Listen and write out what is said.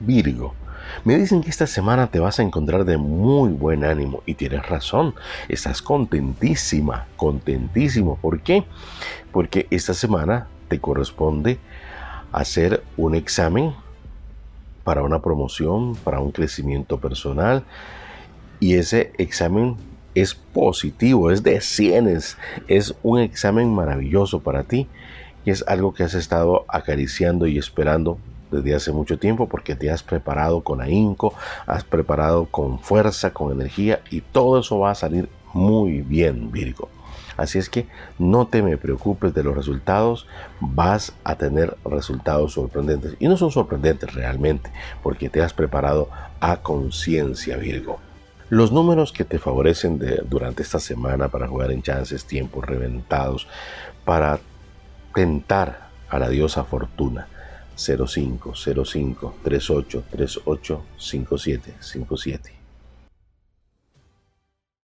Virgo. Me dicen que esta semana te vas a encontrar de muy buen ánimo y tienes razón, estás contentísima, contentísimo. ¿Por qué? Porque esta semana te corresponde hacer un examen para una promoción, para un crecimiento personal y ese examen es positivo, es de cienes, es un examen maravilloso para ti y es algo que has estado acariciando y esperando desde hace mucho tiempo porque te has preparado con ahínco, has preparado con fuerza, con energía y todo eso va a salir muy bien, Virgo. Así es que no te me preocupes de los resultados, vas a tener resultados sorprendentes. Y no son sorprendentes realmente, porque te has preparado a conciencia, Virgo. Los números que te favorecen durante esta semana para jugar en chances, tiempos reventados, para tentar a la diosa fortuna. 05, 05, 38, 38, 57, 57.